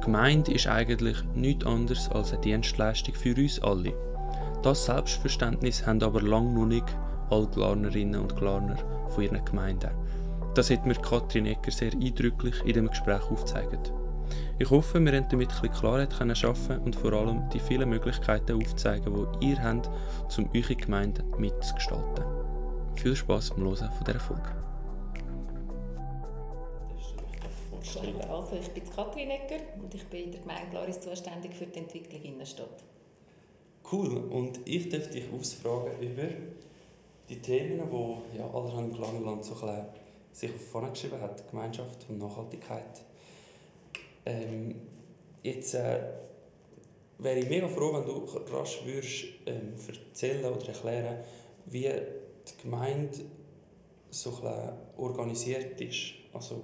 Gemeinde ist eigentlich nichts anderes als eine Dienstleistung für uns alle. Das Selbstverständnis haben aber lange noch nicht alle Glarnerinnen und Glarner von ihren Gemeinden. Das hat mir Katrin Ecker sehr eindrücklich in dem Gespräch aufgezeigt. Ich hoffe, wir konnten damit ein Klarheit schaffen und vor allem die vielen Möglichkeiten aufzeigen, die ihr habt, um eure Gemeinde mitzugestalten. Viel Spaß beim Hören von dieser Folge. Also ich bin Katrin Ecker und ich bin in der Gemeinde Glaris zuständig für die Entwicklung Innenstadt. Cool. Und ich darf dich ausfragen über die Themen, die ja, allerhand im Klangland so ein sich auf vorne geschrieben hat, Gemeinschaft und Nachhaltigkeit. Ähm, jetzt äh, wäre ich mega froh, wenn du rasch würdest, ähm, erzählen oder erklären, wie die Gemeinde so organisiert ist. Also,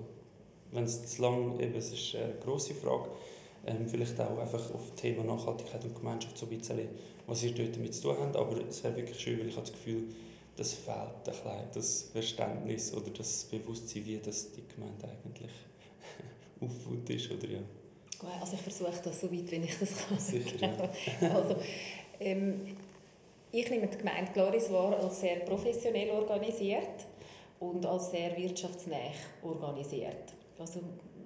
wenn es zu lang, eben, es ist eine grosse Frage, ähm, vielleicht auch einfach auf das Thema Nachhaltigkeit und Gemeinschaft so ein bisschen, was ihr dort damit zu tun habt, aber es wäre wirklich schön, weil ich habe das Gefühl, das fehlt ein bisschen, das Verständnis oder das Bewusstsein, wie das die Gemeinde eigentlich aufgebaut ist, oder ja. Also ich versuche das so weit, wie ich das kann. Sicher, ja. also, ähm, ich nehme die Gemeinde Gloris wahr als sehr professionell organisiert und als sehr wirtschaftsnah organisiert. Also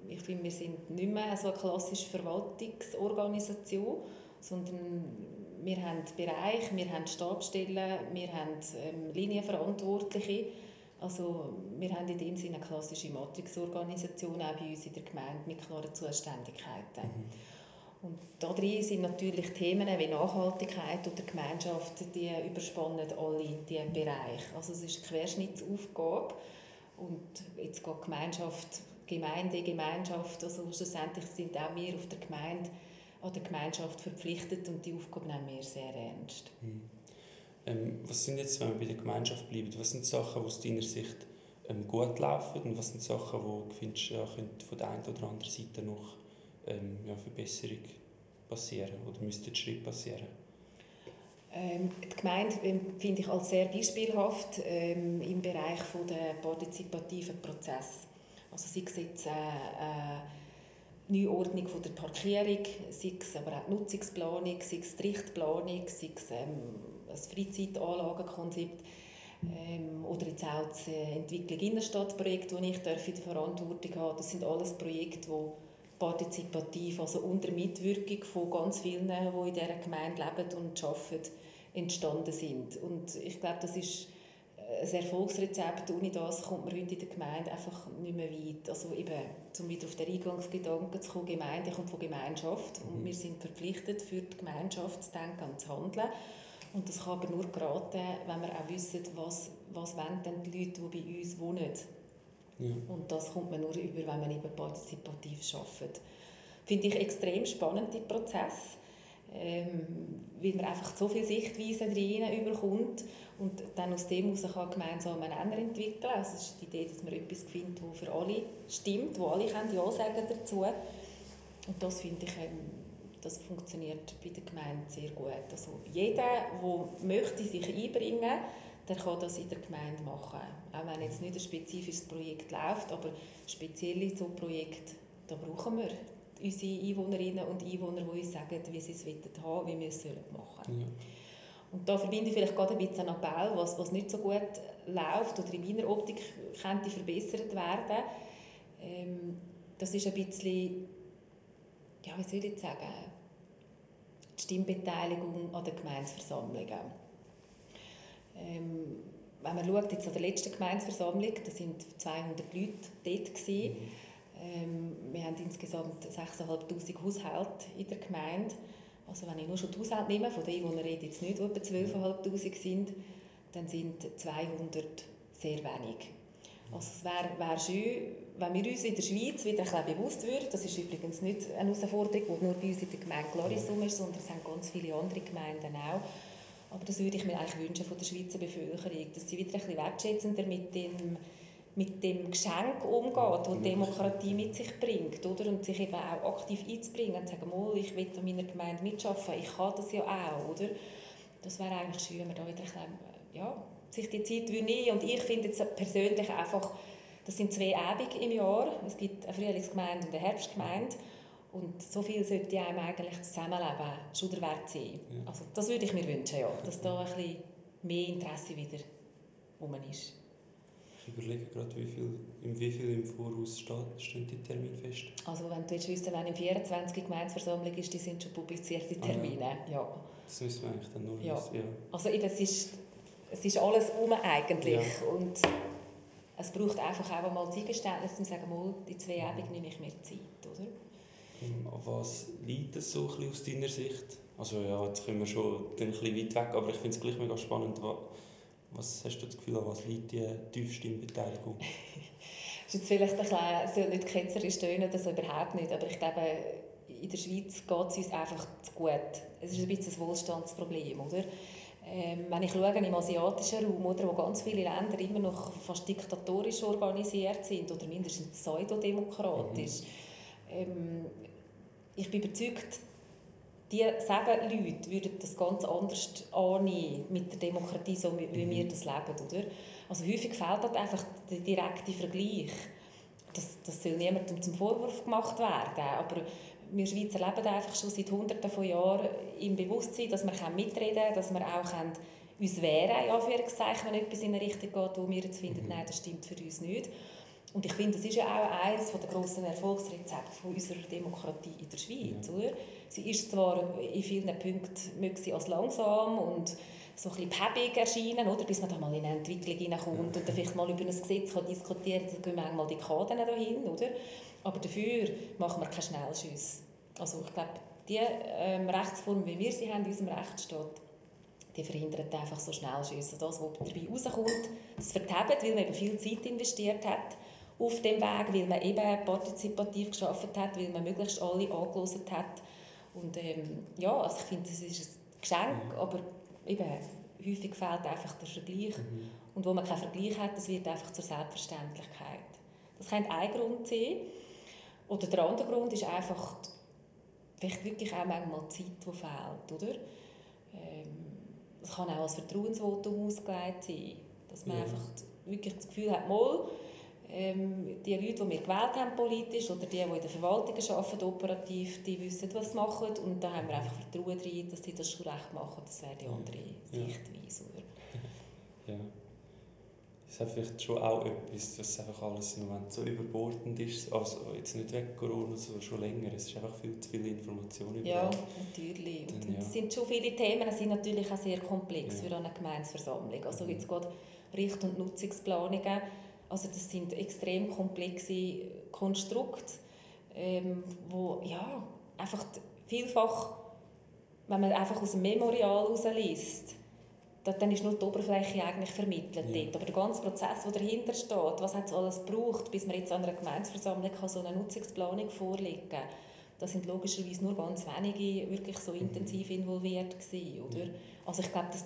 ich finde, wir sind nicht mehr so eine klassische Verwaltungsorganisation, sondern wir haben Bereich, wir haben Stabstellen, wir haben ähm, Linienverantwortliche. Also wir haben in dem Sinne eine klassische Matrixorganisation auch bei uns in der Gemeinde mit klaren Zuständigkeiten. Mhm. Und da drin sind natürlich Themen wie Nachhaltigkeit oder Gemeinschaft, die überspannen alle diese Bereiche. Also es ist eine Querschnittsaufgabe und jetzt geht Gemeinschaft, Gemeinde, Gemeinschaft, also schlussendlich sind auch wir auf der Gemeinde an der Gemeinschaft verpflichtet und die Aufgabe nehmen wir sehr ernst. Mhm. Ähm, was sind jetzt, wenn wir bei der Gemeinschaft bleiben, was sind Sachen, die aus deiner Sicht ähm, gut laufen und was sind Sachen, die du findest, ja, von der einen oder anderen Seite noch ähm, ja, Verbesserung passieren oder müsste ein Schritt passieren? Ähm, die Gemeinde ähm, finde ich als sehr beispielhaft ähm, im Bereich von der partizipativen Prozess. Also sei es jetzt äh, äh, Neuordnung von der Parkierung, sei es aber auch die Nutzungsplanung, sei es die Richtplanung, sei es ähm, das Freizeitanlagenkonzept ähm, oder jetzt auch das äh, Entwicklung Innenstadtprojekt, das ich in der Verantwortung habe. Das sind alles Projekte, die partizipativ, also unter Mitwirkung von ganz vielen, die in dieser Gemeinde leben und arbeiten, entstanden sind. Und ich glaube, das ist ein Erfolgsrezept. Ohne das kommt man heute in der Gemeinde einfach nicht mehr weit. Also eben, um wieder auf den Eingangsgedanken zu kommen, Gemeinde kommt von Gemeinschaft und mhm. wir sind verpflichtet, für die Gemeinschaft zu denken und zu handeln. Und das kann aber nur geraten, wenn wir auch wissen, was, was wollen denn die Leute, die bei uns wohnen. Ja. Und das kommt man nur über, wenn man eben partizipativ arbeitet. Finde ich extrem spannend, die Prozess ähm, weil man einfach so viele Sichtweisen drin überkommt und dann aus dem heraus kann gemeinsam einen Nenner entwickeln. Also es ist die Idee, dass man etwas findet, das für alle stimmt, wo alle können Ja sagen dazu. Und das finde ich, ähm, das funktioniert bei der Gemeinde sehr gut. Also jeder, der möchte sich einbringen der kann das in der Gemeinde machen. Auch wenn jetzt nicht ein spezifisches Projekt läuft, aber spezielle so Projekte, da brauchen wir unsere Einwohnerinnen und Einwohner, die uns sagen, wie sie es haben wie wir es machen sollen. Ja. Und da verbinde ich vielleicht gerade ein bisschen einen Appell, was, was nicht so gut läuft oder in meiner Optik könnte verbessert werden. Ähm, das ist ein bisschen, ja, wie soll ich sagen, die Stimmbeteiligung an den Gemeinsversammlungen. Ähm, wenn man schaut, jetzt an der letzten Gemeinsversammlung, da sind 200 Leute dort gewesen. Mhm. Ähm, wir haben insgesamt 6'500 Haushalte in der Gemeinde. Also wenn ich nur schon die Haushalte nehme, von denen ich rede jetzt nicht, die etwa 12'500 sind, dann sind 200 sehr wenig. Also es wäre wär schön, wenn wir uns in der Schweiz wieder ein bewusst würden, das ist übrigens nicht eine Herausforderung, die nur bei uns in der Gemeinde Glarisum ist, sondern es haben ganz viele andere Gemeinden auch. Aber das würde ich mir eigentlich wünschen von der Schweizer Bevölkerung, dass sie wieder ein bisschen wertschätzender mit dem mit dem Geschenk umgeht, das Demokratie mit sich bringt, oder? Und sich eben auch aktiv einzubringen und zu sagen, mal, ich will an meiner Gemeinde mitschaffen, ich kann das ja auch, oder? Das wäre eigentlich schön, wenn man da wieder ein bisschen, ja, sich die Zeit nehmen Und ich finde jetzt persönlich einfach, das sind zwei Abende im Jahr. Es gibt eine Frühlingsgemeinde und eine Herbstgemeinde. Und so viel sollte einem eigentlich Zusammenleben schon der Wert sein. Ja. Also das würde ich mir wünschen, ja, dass da ein bisschen mehr Interesse wieder rum ist. Ich überlege gerade, wie viel, im wie viel im Voraus steht, stehen die Termine fest? Also wenn du jetzt wüsstest, wenn im 24 Gemeinsversammlung ist, die sind schon publizierte Termine, ah, ja. ja. Das müssen wir eigentlich dann nur ja. wissen, ja. Also eben, es ist, es ist alles um eigentlich ja. und es braucht einfach auch mal Zeitgeständnis, um zu sagen, mal, die zwei Abende nehme ich mir Zeit, oder? Ähm, was liegt es so ein aus deiner Sicht? Also ja, jetzt kommen wir schon ein bisschen weit weg, aber ich finde es gleich mega spannend. Was hast du das Gefühl, an was liegt die tiefste Beteiligung? das ist jetzt vielleicht ein bisschen, soll nicht ketzerisch tönen, das überhaupt nicht, aber ich glaube, in der Schweiz geht es uns einfach zu gut. Es ist ein bisschen ein Wohlstandsproblem, oder? Ähm, wenn ich schaue im asiatischen Raum, oder, wo ganz viele Länder immer noch fast diktatorisch organisiert sind oder mindestens pseudodemokratisch, mhm. ähm, ich bin überzeugt, diese sieben Leute würden das ganz anders annehmen mit der Demokratie, so wie mhm. wir das leben. Oder? Also häufig fehlt halt einfach der direkte Vergleich. Das, das soll niemandem zum Vorwurf gemacht werden, aber wir Schweizer leben einfach schon seit Hunderten von Jahren im Bewusstsein, dass wir mitreden können, dass wir auch uns wehren können, wenn etwas in eine Richtung geht, wo wir jetzt finden, mhm. nein, das stimmt für uns nicht. Und ich finde, das ist ja auch eines der grossen Erfolgsrezepte von unserer Demokratie in der Schweiz. Ja. Oder? Sie ist zwar in vielen Punkten möge sie als langsam und so ein bisschen päbig erscheinen, oder? bis man da mal in eine Entwicklung hineinkommt und dann vielleicht mal über ein Gesetz kann diskutieren kann, dann gehen manchmal die Kaden dahin. Oder? Aber dafür machen wir keine Schnellschüsse. Also ich glaube, die ähm, Rechtsform, wie wir sie haben in unserem Rechtsstaat, die verhindert einfach so Schnellschüsse. Das, was dabei rauskommt, das verhebt, weil man eben viel Zeit investiert hat auf dem Weg, weil man eben partizipativ geschafft hat, weil man möglichst alle angelost hat. Und ähm, ja, also ich finde, das ist ein Geschenk, mhm. aber eben, häufig fehlt einfach der Vergleich. Mhm. Und wo man keinen Vergleich hat, das wird einfach zur Selbstverständlichkeit. Das könnte ein Grund sein. Oder der andere Grund ist einfach vielleicht wirklich auch manchmal Zeit, die fehlt, oder? Ähm, es kann auch als Vertrauensvotum ausgelegt sein, dass man ja. einfach wirklich das Gefühl hat, mal, ähm, die Leute, die wir gewählt haben politisch oder die, die in der Verwaltung arbeiten, operativ, die wissen, was sie machen und da haben wir einfach Vertrauen drin, dass sie das schon recht machen. Das wäre die andere ja. Sichtweise. Oder? Ja. Es ist vielleicht schon auch etwas, dass einfach alles im Moment so überbordend ist. Also jetzt nicht wegen Corona, sondern schon länger. Es ist einfach viel zu viel Information überall. Ja, natürlich. Dann, und ja. Es sind schon viele Themen, es sind natürlich auch sehr komplex ja. für eine Gemeinsversammlung. Also jetzt gerade Richt- und Nutzungsplanungen also das sind extrem komplexe Konstrukte, ähm, wo ja, einfach vielfach, wenn man einfach aus dem Memorial herausliest, dann ist nur die Oberfläche eigentlich vermittelt ja. dort. Aber der ganze Prozess, der dahinter steht, was hat es alles gebraucht, bis man jetzt an einer Gemeindeversammlung kann, so eine Nutzungsplanung vorlegen kann, da sind logischerweise nur ganz wenige wirklich so intensiv involviert gewesen, oder? Also ich glaube, das,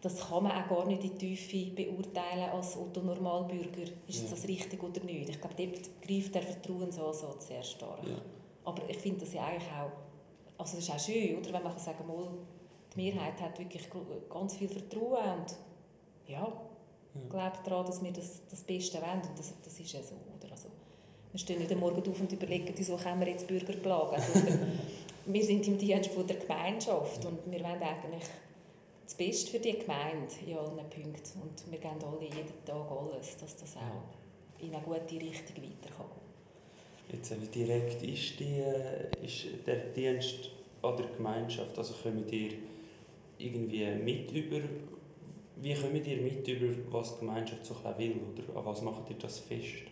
das kann man auch gar nicht in die Tiefe beurteilen als Otto-Normalbürger. Ist ja. das richtig oder nicht? Ich glaube, dort greift der Vertrauensansatz sehr stark. Ja. Aber ich finde das ja eigentlich auch, also das ist auch schön, oder? wenn man kann sagen kann, die Mehrheit hat wirklich ganz viel Vertrauen und ja, ja. glaubt daran, dass wir das, das Beste wollen und das, das ist ja so. Oder? Also, wir stehen nicht am Morgen auf und überlegen, wieso können wir jetzt Bürger plagen. wir sind im Dienst der Gemeinschaft und wir wollen eigentlich das Beste für die Gemeinde in allen Punkten. Und wir geben alle jeden Tag alles, dass das auch in eine gute Richtung weiterkommt. Jetzt, wie direkt ist, die, ist der Dienst an der Gemeinschaft? Also kommen ihr irgendwie mit über, wie kommt ihr mit über, was die Gemeinschaft so will? Oder an was macht ihr das fest?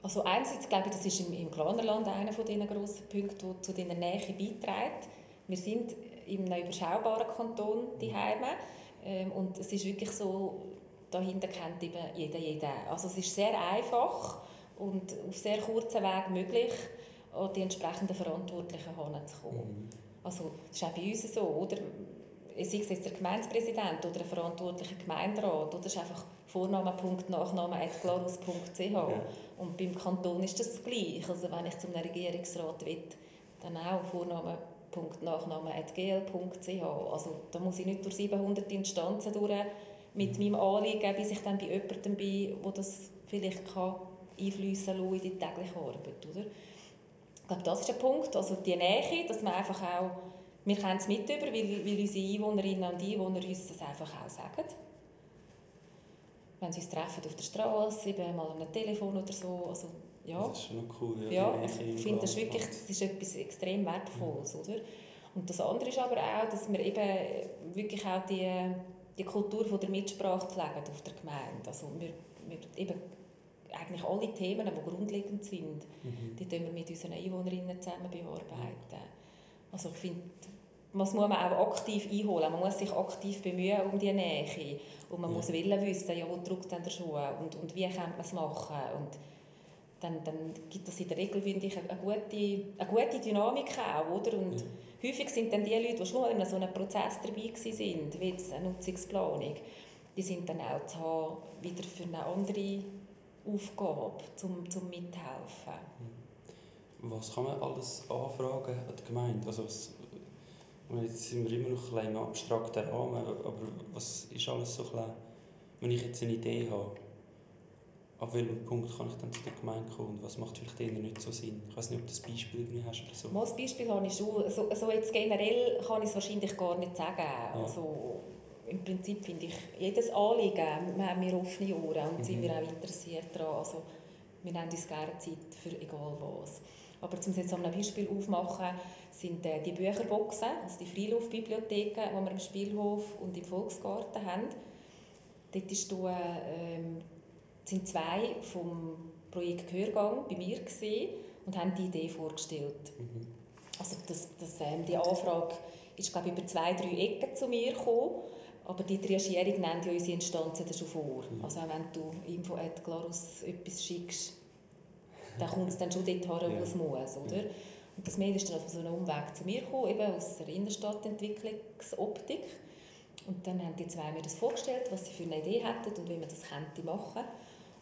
Also einerseits glaube ich, das ist im, im Glanerland einer von diesen grossen Punkten, der zu dieser Nähe beiträgt. Wir sind in einem überschaubaren Kanton die Heime. Ähm, und es ist wirklich so, dahinter kennt eben jeder jeden. Also es ist sehr einfach und auf sehr kurzem Weg möglich, an die entsprechenden Verantwortlichen heranzukommen. Mhm. Also das ist auch bei uns so, oder? Sei es jetzt der Gemeindepräsident oder ein verantwortlicher Gemeinderat, oder das ist einfach Vorname.nachname. Ja. Und beim Kanton ist das gleich. Also wenn ich zum Regierungsrat will, dann auch Vorname www.nachname.gl.ch. Also da muss ich nicht durch 700 Instanzen durch mit meinem Anliegen, bis ich dann bei jemandem bin, wo das vielleicht kann einfließen kann in die tägliche Arbeit. Oder? Ich glaube, das ist ein Punkt, also die Nähe, dass man einfach auch, wir kennen es mit über, weil, weil unsere Einwohnerinnen und Einwohner uns das einfach auch sagen. Wenn sie uns treffen auf der Straße, eben mal am Telefon oder so, also ja. Das ist schon cool. Ja, ja ich finde das wirklich, das ist etwas extrem Wertvolles, oder? Und das andere ist aber auch, dass wir eben wirklich auch die, die Kultur von der Mitsprache pflegen auf der Gemeinde. Also wir, wir eben eigentlich alle Themen, die grundlegend sind, mhm. die wir mit unseren Einwohnerinnen zusammen bearbeiten. Also ich finde, das muss man auch aktiv einholen. Man muss sich aktiv bemühen um die Nähe. Und man ja. muss wissen, ja, wo drückt denn der Schuh und, und wie kann man es machen. Und dann, dann gibt es in der Regel, finde ich, eine gute, eine gute Dynamik auch, oder? Und ja. häufig sind dann die Leute, die schon mal in so einem Prozess dabei waren, wie jetzt eine Nutzungsplanung, die sind dann auch zu haben, wieder für eine andere Aufgabe, zum, zum Mithelfen. Hm. Was kann man alles anfragen an die Gemeinde? Also was, jetzt sind wir immer noch ein im abstrakten Rahmen, aber was ist alles so klein? Wenn ich jetzt eine Idee habe, ab welchem Punkt kann ich dann zu der Gemeinde kommen und was macht vielleicht eher nicht so Sinn? Ich weiß nicht, ob du ein Beispiel hast oder so. Mal das Beispiel habe ich schon. So, so jetzt generell kann ich es wahrscheinlich gar nicht sagen. Ja. Also, im Prinzip finde ich, jedes Anliegen, wir haben wir offene Ohren und mhm. sind wir auch interessiert daran. Also, wir nehmen uns gerne Zeit für egal was. Aber um es jetzt an einem Beispiel aufzumachen, sind äh, die Bücherboxen, also die Freiluftbibliotheken, die wir im Spielhof und im Volksgarten haben. Dort ist da, ähm, sind zwei vom Projekt Hörgang bei mir und haben die Idee vorgestellt. Mhm. Also das, das, ähm, die Anfrage ist glaube ich, über zwei, drei Ecken zu mir gekommen aber die Triagierung nennt ja unsere Instanzen schon vor. Mhm. Also auch wenn du Info at Glarus etwas schickst, dann kommt es dann schon dort her, wo es muss. Oder? Und das Mail ist dann auf so einem Umweg zu mir gekommen, eben aus der Innenstadtentwicklungsoptik. Und dann haben die zwei mir das vorgestellt, was sie für eine Idee hätten und wie man das könnte machen.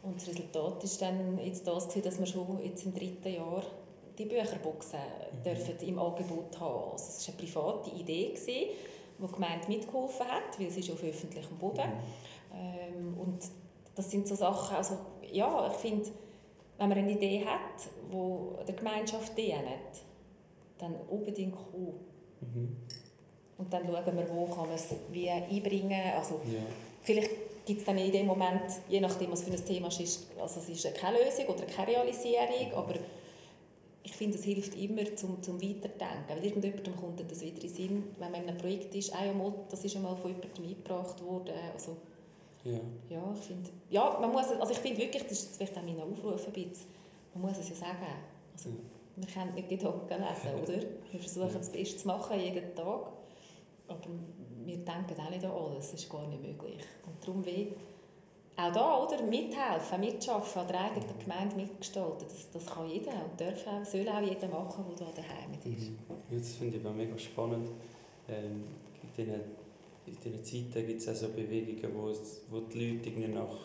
Und das Resultat ist dann jetzt das, dass wir schon jetzt im dritten Jahr die Bücherboxen mhm. dürfen im Angebot haben. Also es war eine private Idee. Gewesen wo die Gemeinde mitgeholfen hat, weil es ist auf öffentlichem Boden. Mhm. Ähm, und das sind so Sachen, also ja, ich finde, wenn man eine Idee hat, wo der Gemeinschaft dient, dann unbedingt kommen. Mhm. Und dann schauen wir, wo kann man es wie einbringen. Also, ja. Vielleicht gibt es dann in dem Moment, je nachdem, was für ein Thema es ist, also es ist keine Lösung oder keine Realisierung, aber ich finde, es hilft immer zum, zum Weiterdenken. Weil irgendjemandem kommt das wieder in den Sinn, wenn man in einem Projekt ist, ah ja, mal, das ist einmal von jemandem eingebracht worden. Also, ja. ja, ich finde, ja, man muss, also ich finde wirklich, das ist vielleicht auch mein Aufruf ein bisschen, man muss es ja sagen. Also, ja. Man kann nicht Gedanken lesen, oder? Wir versuchen das Beste zu machen, jeden Tag. Aber wir denken auch nicht an alles, das ist gar nicht möglich. Darum weh, auch da, oder? Mithelfen, mitschaffen, an der eigenen Gemeinde mitgestalten. Das, das kann jeder und darf auch, soll auch jeder machen, der da daheim ist. Mhm. Das finde ich auch mega spannend. Ähm, in diesen, Zeiten gibt es auch so Bewegungen, wo, es, wo die Leute irgendwie nach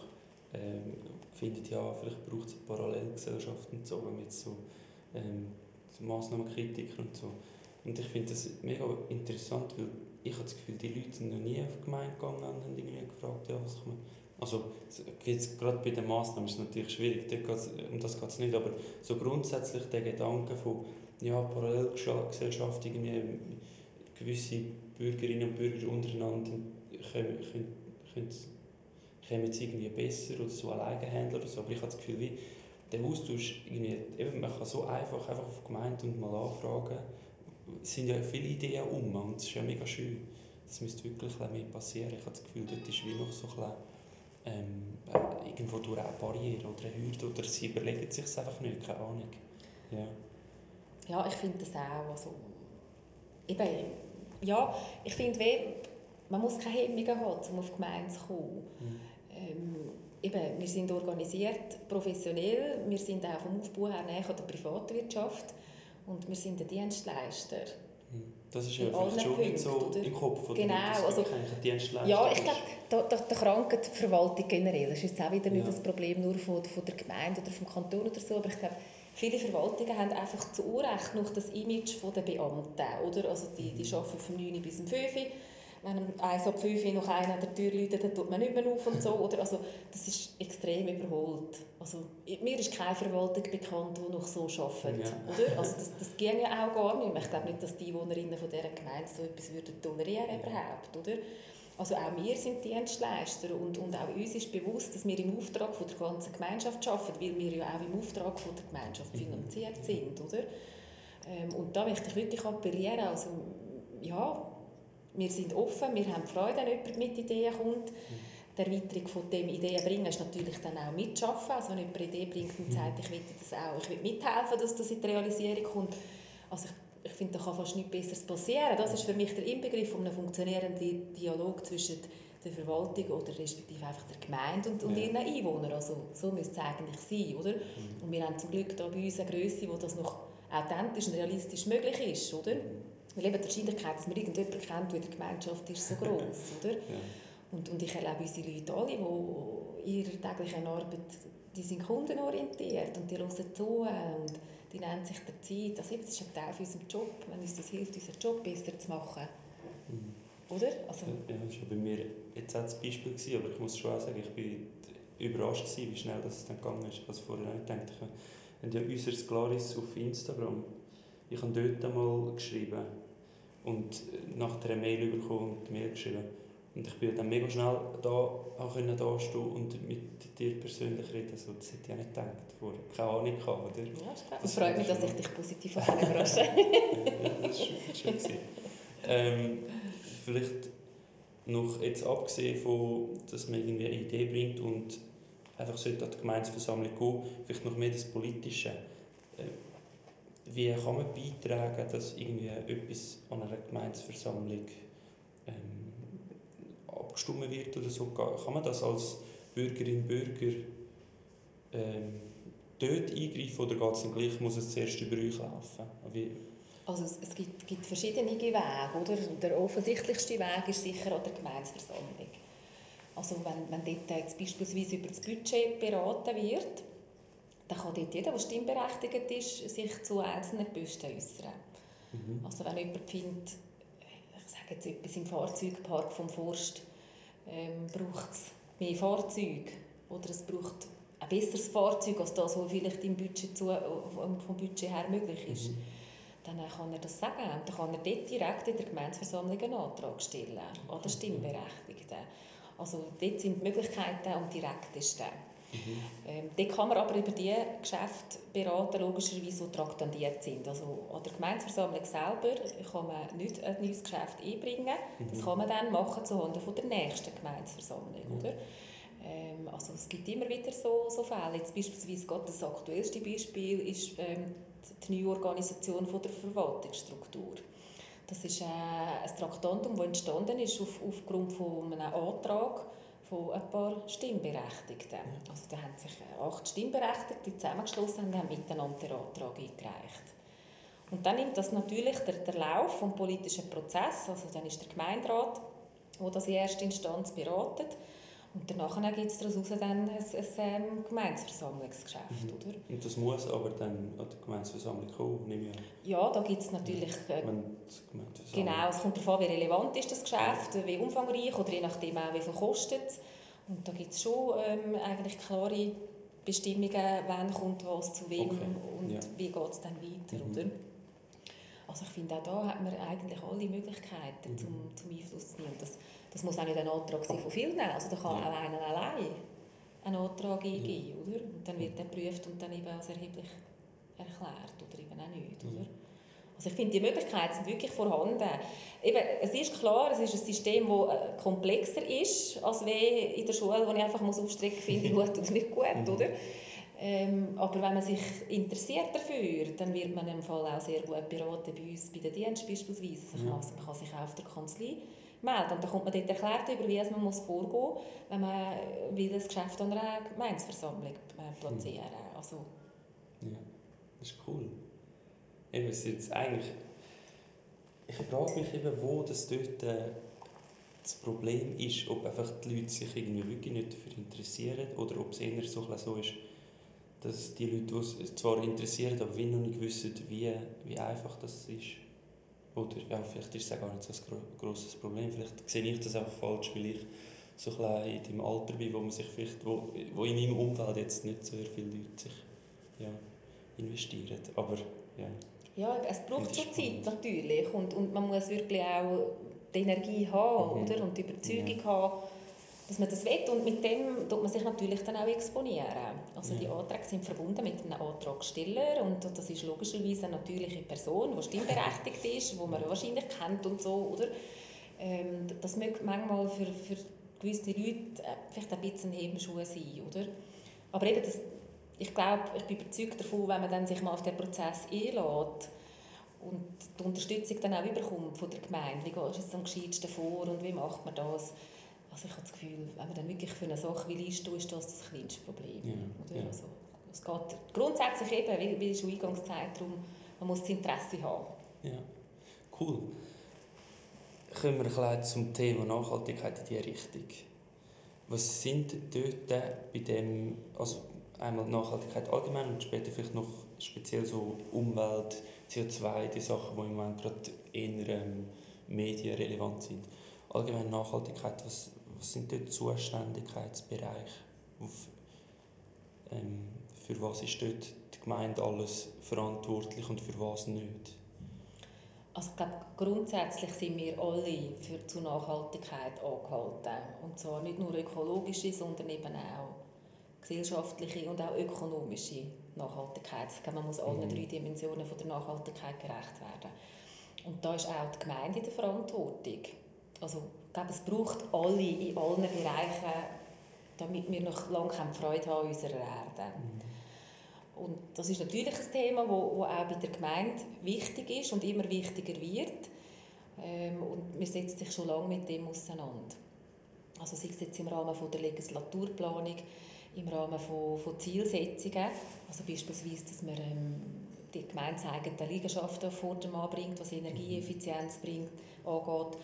ähm, finden, ja, vielleicht braucht es eine Parallelgesellschaft und so, wenn so, ähm, Massnahmenkritiker und so. Und ich finde das mega interessant, weil ich habe das Gefühl, die Leute sind noch nie auf die Gemeinde gegangen und haben irgendwie gefragt, ja, was kann man also jetzt gerade bei den Massnahmen ist es natürlich schwierig, um das geht es nicht, aber so grundsätzlich der Gedanke von ja, Parallelgesellschaft, irgendwie gewisse Bürgerinnen und Bürger untereinander können, können, können, können jetzt irgendwie besser oder so alleine handeln oder so, aber ich habe das Gefühl, wie der Austausch, irgendwie, eben, man kann so einfach, einfach auf die Gemeinde und mal anfragen, es sind ja viele Ideen um und es ist ja mega schön. Das müsste wirklich mehr passieren. Ich habe das Gefühl, dort ist wie noch so ein ähm, äh, irgendwo durch eine Barriere oder eine Hürde oder sie überlegen sich es einfach nicht, keine Ahnung. Ja, ja ich finde das auch. Also, eben, ja, ich finde, man muss keine Hemmungen haben, um auf die Gemeinde zu kommen. Mhm. Ähm, eben, wir sind organisiert, professionell, wir sind auch vom Aufbau her näher an der Privatwirtschaft und wir sind ein Dienstleister. Das ist ja vielleicht schon Punkten, so oder? im Kopf. Oder genau. Also, ja, ich glaube, der, der, der Krankenverwaltung generell das ist jetzt auch wieder nicht ja. das Problem nur von, von der Gemeinde oder vom Kanton oder so, aber ich glaube, viele Verwaltungen haben einfach zu Unrecht noch das Image der Beamten, oder? Also die, die mhm. arbeiten von 9 bis 5 Uhr wenn um 1 ab 5 Uhr noch einer an der Tür läutet, dann tut man nicht mehr auf und so. Oder? Also, das ist extrem überholt. Also, mir ist keine Verwaltung bekannt, die noch so arbeitet. Ja. Oder? Also, das, das ging ja auch gar nicht mehr. Ich glaube nicht, dass die Einwohnerinnen von dieser Gemeinde so etwas würden tolerieren überhaupt. Oder? Also auch wir sind Dienstleister und, und auch uns ist bewusst, dass wir im Auftrag von der ganzen Gemeinschaft arbeiten, weil wir ja auch im Auftrag von der Gemeinschaft mhm. finanziert sind. Oder? Ähm, und da möchte ich wirklich appellieren, also, ja, wir sind offen, wir haben Freude, wenn jemand mit Ideen kommt. Die Erweiterung von dem Ideen bringen ist natürlich dann auch mitschaffen. Also wenn jemand eine Idee bringt und sagt, ich will das auch, ich will mithelfen, dass das in die Realisierung kommt. Also ich, ich finde, da kann fast nichts Besseres passieren. Das ist für mich der Inbegriff von einem funktionierenden Dialog zwischen der Verwaltung oder respektive einfach der Gemeinde und, und ja. ihren Einwohnern. Also so müsste es eigentlich sein, oder? Mhm. Und wir haben zum Glück da bei uns eine Größe, wo das noch authentisch und realistisch möglich ist, oder? Mhm. Weil eben die Wahrscheinlichkeit, dass man irgendjemanden kennt, in der Gemeinschaft ist so groß, oder? Ja. Und, und ich erlebe unsere Leute alle, die in ihrer täglichen Arbeit, die sind kundenorientiert und die hören zu und die nehmen sich der Zeit. Also das ist ein Teil von unserem Job, wenn uns das hilft, unseren Job besser zu machen. Mhm. Oder? Also, ja, das war bei mir jetzt auch das Beispiel, gewesen, aber ich muss schon auch sagen, ich bin überrascht gewesen, wie schnell das dann gegangen ist. Also vorher nicht gedacht, ich habe ja unser Glaris auf Instagram, ich habe dort einmal geschrieben, und nach der Mail bekommen und Mail geschrieben. Und ich bin dann mega schnell da, auch können da stehen und mit dir persönlich reden. Also, das hätte ich auch nicht gedacht. Vorher. Keine Ahnung gehabt, oder? Ja, das freut mich, dass ich dich positiv überrasche. ja, das war schön. schön ähm, vielleicht noch jetzt abgesehen von, dass man irgendwie eine Idee bringt und einfach sollte an die Gemeinsversammlung gehen, vielleicht noch mehr das Politische. Wie kann man beitragen, dass irgendwie etwas an einer Gemeinsversammlung ähm, abgestimmt wird oder so? Kann man das als Bürgerin Bürger ähm, dort eingreifen oder geht es gleich, muss es zuerst über euch laufen? Wie? Also es, es gibt, gibt, verschiedene Wege, oder? Der offensichtlichste Weg ist sicher an der Gemeinsversammlung. Also wenn, wenn dort jetzt beispielsweise über das Budget beraten wird, dann kann dort jeder, der stimmberechtigt ist, sich zu einzelnen Posten äußern. Mhm. Also wenn jemand findet, ich sage jetzt etwas im Fahrzeugpark vom Forst, ähm, braucht es mehr Fahrzeuge oder es braucht ein besseres Fahrzeug als das, was vielleicht im Budget zu, vom Budget her möglich ist. Mhm. Dann kann er das sagen und dann kann er dort direkt in der Gemeinsversammlung einen Antrag stellen an den Stimmberechtigten. Also dort sind die Möglichkeiten am direktesten. Mhm. Ähm, dort kann man aber über die Geschäfte beraten, logischerweise, die traktandiert sind. Also an der Gemeindeversammlung selber kann man nicht ein neues Geschäft einbringen. Mhm. Das kann man dann machen zuhanden von der nächsten Gemeindeversammlung. Mhm. Oder? Ähm, also es gibt immer wieder so, so Fälle. Jetzt beispielsweise gerade das aktuellste Beispiel ist ähm, die Neuorganisation von der Verwaltungsstruktur. Das ist äh, ein Traktandum, das entstanden ist auf, aufgrund von einem Antrag von ein paar Stimmberechtigten. Also da haben sich acht Stimmberechtigte zusammengeschlossen und haben miteinander den Antrag eingereicht. Und dann nimmt das natürlich der, der Lauf des politischen Prozesses, also dann ist der Gemeinderat, der das in erster Instanz beratet und danach gibt es daraus dann ein, ein, ein Gemeinsversammlungsgeschäft. Mhm. Oder? Und das muss aber dann an die Gemeinsversammlung kommen, nehme ich. Ja, da gibt es natürlich... Äh, genau, es kommt darauf an, wie relevant ist das Geschäft, ja. wie umfangreich oder je nachdem auch, wie viel kostet. Und da gibt es schon ähm, eigentlich klare Bestimmungen, wann kommt was zu wem okay. und ja. wie geht es dann weiter. Mhm. Oder? Also ich finde, auch da hat man eigentlich alle Möglichkeiten, mhm. zum, zum Einfluss zu nehmen. Das, das muss auch nicht ein Antrag sein von vielen. Also da kann ja. auch einer allein einen Antrag eingeben, ja. oder? Und dann wird er geprüft und dann eben als erheblich erklärt oder eben auch nicht, oder? Also ich finde, die Möglichkeiten sind wirklich vorhanden. Eben, es ist klar, es ist ein System, das äh, komplexer ist, als wie in der Schule, wo ich einfach muss aufstrecken finde, gut oder nicht gut, mhm. oder? Ähm, aber wenn man sich interessiert dafür, dann wird man im Fall auch sehr gut beraten bei uns, bei den Diensten beispielsweise. Also ja. man kann sich auch auf der Kanzlei melden. Und dann kommt man dort erklärt, über wie man muss vorgehen muss, wenn man will das Geschäft an einer Gemeinsversammlung äh, platzieren also. Ja, das ist cool. Es jetzt eigentlich, ich frage mich eben, wo das dort äh, das Problem ist, ob einfach die Leute sich irgendwie wirklich nicht dafür interessieren oder ob es eher so, so ist, dass die Leute, die es zwar interessieren, aber wie noch nicht wissen, wie, wie einfach das ist. Oder ja, vielleicht ist es auch gar nicht so ein grosses Problem. Vielleicht sehe ich das auch falsch, weil ich so ein in dem Alter bin, wo man sich vielleicht, wo, wo in meinem Umfeld jetzt nicht so viele Leute sich ja, investieren. Aber ja. Ja, es braucht schon Zeit natürlich und, und man muss wirklich auch die Energie haben mhm. oder? und die Überzeugung ja. haben, dass man das will. Und mit dem tut man sich natürlich dann auch exponieren. Also ja. die Anträge sind verbunden mit einem Antragsteller und das ist logischerweise eine natürliche Person, die stimmberechtigt ist, die man wahrscheinlich kennt und so, oder? Ähm, das mag manchmal für, für gewisse Leute äh, vielleicht ein bisschen Hebenschuhe sein, oder? Aber eben, das, ich glaube, ich bin überzeugt davon, wenn man dann sich mal auf den Prozess einlädt und die Unterstützung dann auch überkommt von der Gemeinde, wie geht es am gescheitsten vor und wie macht man das, also ich habe das Gefühl, wenn man dann wirklich für eine Sache will einstehen, ist das das kleinste Problem. Ja, ja. Also, es geht grundsätzlich eben, wie, wie schon eingangs gesagt, darum, man muss das Interesse haben. Ja, cool. Kommen wir zum Thema Nachhaltigkeit in diese Richtung. Was sind dort bei dem, also einmal Nachhaltigkeit allgemein und später vielleicht noch speziell so Umwelt, CO2, die Sachen, die im Moment gerade eher ähm, medienrelevant sind. Allgemein Nachhaltigkeit, was, was sind dort Zuständigkeitsbereiche? Auf, ähm, für was ist dort die Gemeinde alles verantwortlich und für was nicht? Also ich glaube, grundsätzlich sind wir alle für zur Nachhaltigkeit angehalten. Und zwar nicht nur ökologische, sondern eben auch gesellschaftliche und auch ökonomische Nachhaltigkeit. Ich glaube, man muss allen mhm. drei Dimensionen von der Nachhaltigkeit gerecht werden. Und da ist auch die Gemeinde in der Verantwortung. Also glaube, es braucht alle in allen Bereichen, damit wir noch lange Freude haben an unserer Erde. Mhm. Und das ist natürlich ein Thema, das auch bei der Gemeinde wichtig ist und immer wichtiger wird. Ähm, und wir setzen sich schon lange mit dem auseinander. Also sei es jetzt im Rahmen von der Legislaturplanung, im Rahmen von, von Zielsetzungen, also beispielsweise, dass man ähm, die gemeinseigenen Liegenschaften vor dem bringt, was Energieeffizienz bringt, angeht,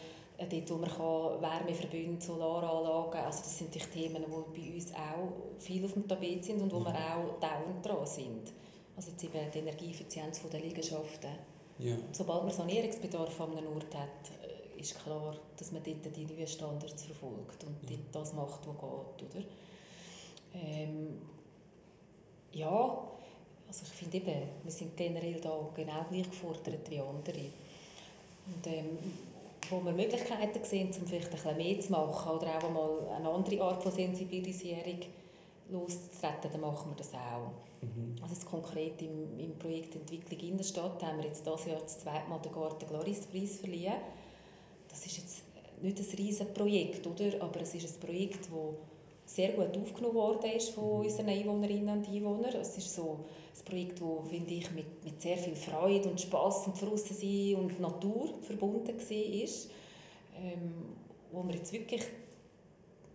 dort, wo man kann, Wärmeverbünde, Solaranlagen, also das sind die Themen, die bei uns auch viel auf dem Tapet sind und wo wir mhm. auch dauernd dran sind. Also jetzt eben die Energieeffizienz der Liegenschaften. Ja. Sobald man Sanierungsbedarf an einem Ort hat, äh, ist klar, dass man dort die neuen Standards verfolgt und ja. dort das macht, was geht. Oder? Ähm, ja, also ich finde eben, wir sind generell da genau gleich gefordert wie andere. Und, ähm, wo wir Möglichkeiten sehen, um vielleicht ein bisschen mehr zu machen oder auch mal eine andere Art von Sensibilisierung loszutreten, dann machen wir das auch. Mhm. Also jetzt konkret im, im Projekt Entwicklung Innenstadt haben wir jetzt dieses Jahr das zweite Mal den Garten Gloris Preis verliehen. Das ist jetzt nicht ein riesiges Projekt, oder? aber es ist ein Projekt, das sehr gut aufgenommen worden ist von mhm. unseren Einwohnerinnen und Einwohnern. Es ist so ein Projekt, das, finde ich, mit, mit sehr viel Freude und Spass und Draussen und Natur verbunden war. Ähm, wo wir jetzt wirklich